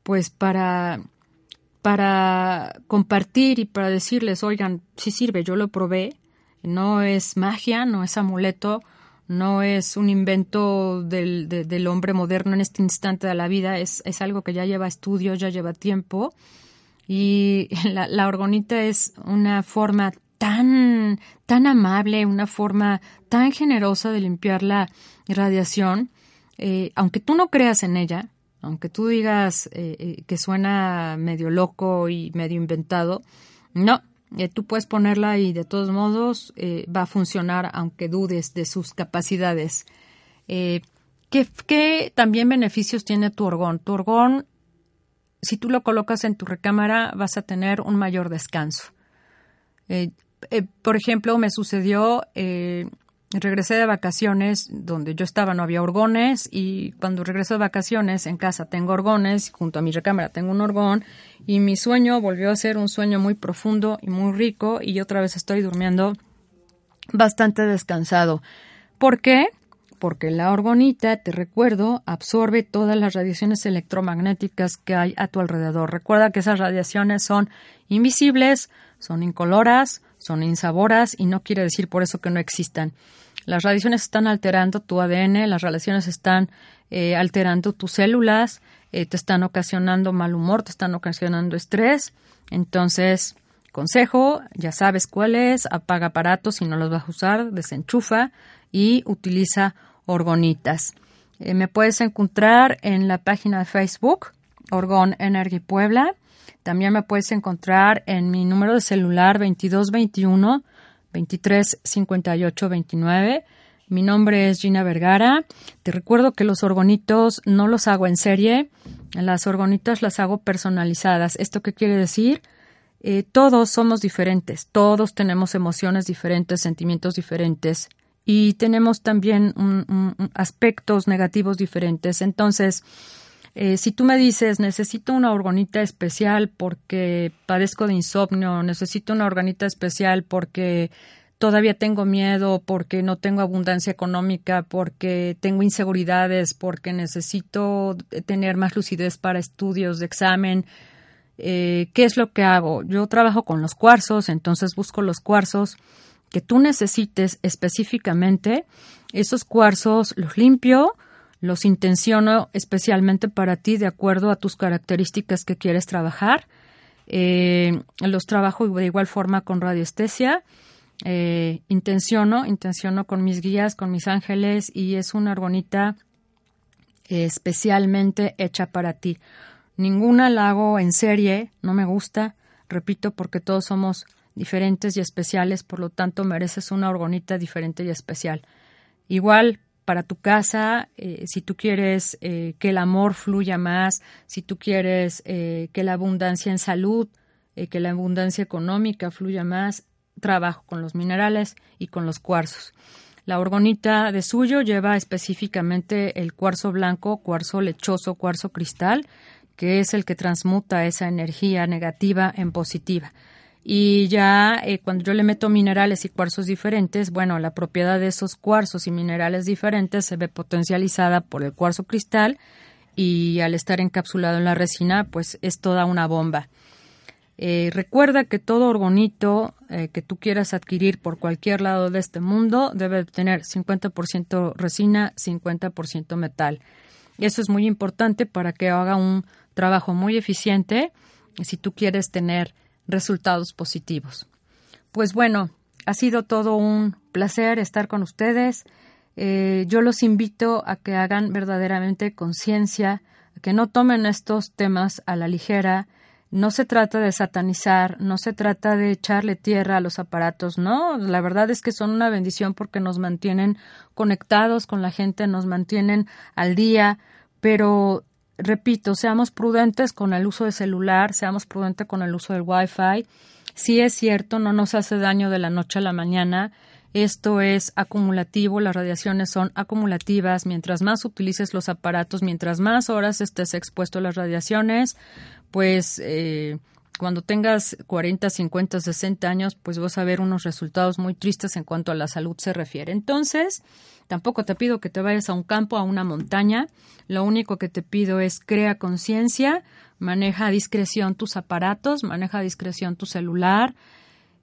[SPEAKER 2] pues para para compartir y para decirles, oigan, si sirve, yo lo probé, no es magia, no es amuleto, no es un invento del, del hombre moderno en este instante de la vida, es, es algo que ya lleva estudios, ya lleva tiempo. Y la, la orgonita es una forma tan, tan amable, una forma tan generosa de limpiar la radiación, eh, aunque tú no creas en ella, aunque tú digas eh, eh, que suena medio loco y medio inventado, no, tú puedes ponerla y de todos modos va a funcionar aunque dudes de sus capacidades. ¿qué, ¿Qué también beneficios tiene tu orgón? Tu orgón, si tú lo colocas en tu recámara, vas a tener un mayor descanso. Por ejemplo, me sucedió, regresé de vacaciones, donde yo estaba no había orgones, y cuando regreso de vacaciones en casa tengo orgones, junto a mi recámara tengo un orgón, y mi sueño volvió a ser un sueño muy profundo y muy rico, y otra vez estoy durmiendo bastante descansado. ¿Por qué? Porque la orgonita, te recuerdo, absorbe todas las radiaciones electromagnéticas que hay a tu alrededor. Recuerda que esas radiaciones son invisibles, son incoloras, son insaboras y no quiere decir por eso que no existan. Las radiaciones están alterando tu ADN, las radiaciones están eh, alterando tus células, eh, te están ocasionando mal humor, te están ocasionando estrés. Entonces, consejo, ya sabes cuál es, apaga aparatos si no los vas a usar, desenchufa y utiliza orgonitas. Eh, me puedes encontrar en la página de Facebook, Orgón Energy Puebla. También me puedes encontrar en mi número de celular 2221 235829. Mi nombre es Gina Vergara. Te recuerdo que los orgonitos no los hago en serie. Las orgonitas las hago personalizadas. ¿Esto qué quiere decir? Eh, todos somos diferentes. Todos tenemos emociones diferentes, sentimientos diferentes y tenemos también aspectos negativos diferentes. Entonces, eh, si tú me dices, necesito una organita especial porque padezco de insomnio, necesito una organita especial porque todavía tengo miedo, porque no tengo abundancia económica, porque tengo inseguridades, porque necesito tener más lucidez para estudios de examen. Eh, ¿Qué es lo que hago? Yo trabajo con los cuarzos, entonces busco los cuarzos que tú necesites específicamente. Esos cuarzos los limpio, los intenciono especialmente para ti de acuerdo a tus características que quieres trabajar. Eh, los trabajo de igual forma con radiestesia. Eh, intenciono, intenciono con mis guías, con mis ángeles y es una argonita especialmente hecha para ti. Ninguna la hago en serie, no me gusta, repito, porque todos somos diferentes y especiales, por lo tanto mereces una orgonita diferente y especial. Igual para tu casa, eh, si tú quieres eh, que el amor fluya más, si tú quieres eh, que la abundancia en salud, que la abundancia económica fluya más, trabajo con los minerales y con los cuarzos. La orgonita de suyo lleva específicamente el cuarzo blanco, cuarzo lechoso, cuarzo cristal, que es el que transmuta esa energía negativa en positiva. Y ya eh, cuando yo le meto minerales y cuarzos diferentes, bueno, la propiedad de esos cuarzos y minerales diferentes se ve potencializada por el cuarzo cristal y al estar encapsulado en la resina, pues es toda una bomba. Eh, recuerda que todo orgonito eh, que tú quieras adquirir por cualquier lado de este mundo debe tener 50% resina, 50% metal. Eso es muy importante para que haga un trabajo muy eficiente si tú quieres tener resultados positivos. Pues bueno, ha sido todo un placer estar con ustedes. Eh, yo los invito a que hagan verdaderamente conciencia, que no tomen estos temas a la ligera. No se trata de satanizar, no se trata de echarle tierra a los aparatos, no, la verdad es que son una bendición porque nos mantienen conectados con la gente, nos mantienen al día, pero repito, seamos prudentes con el uso de celular, seamos prudentes con el uso del Wi-Fi. Sí es cierto, no nos hace daño de la noche a la mañana. Esto es acumulativo, las radiaciones son acumulativas. Mientras más utilices los aparatos, mientras más horas estés expuesto a las radiaciones, pues eh, cuando tengas 40, 50, 60 años, pues vas a ver unos resultados muy tristes en cuanto a la salud se refiere. Entonces, tampoco te pido que te vayas a un campo, a una montaña. Lo único que te pido es crea conciencia, maneja a discreción tus aparatos, maneja a discreción tu celular.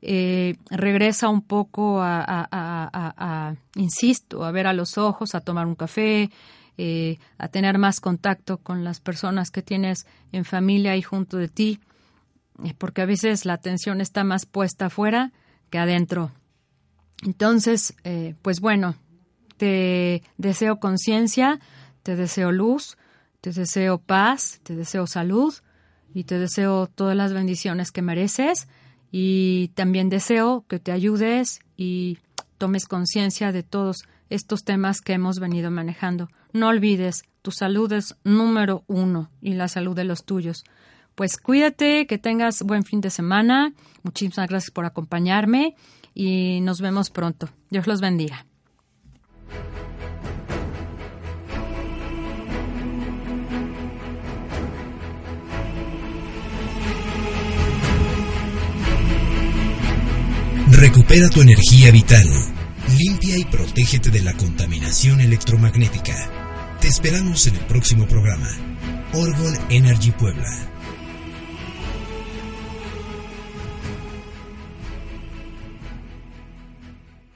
[SPEAKER 2] eh, regresa un poco a, insisto, a ver a los ojos, a tomar un café, eh, a tener más contacto con las personas que tienes en familia y junto de ti, porque a veces la atención está más puesta afuera que adentro. Entonces, pues bueno, te deseo conciencia, te deseo luz, te deseo paz, te deseo salud y te deseo todas las bendiciones que mereces y también deseo que te ayudes y tomes conciencia de todos estos temas que hemos venido manejando. No olvides, tu salud es número uno y la salud de los tuyos. Pues cuídate, que tengas buen fin de semana. Muchísimas gracias por acompañarme y nos vemos pronto. Dios los bendiga.
[SPEAKER 1] Recupera tu energía vital. Limpia y protégete de la contaminación electromagnética. Te esperamos en el próximo programa. Orgon Energy Puebla.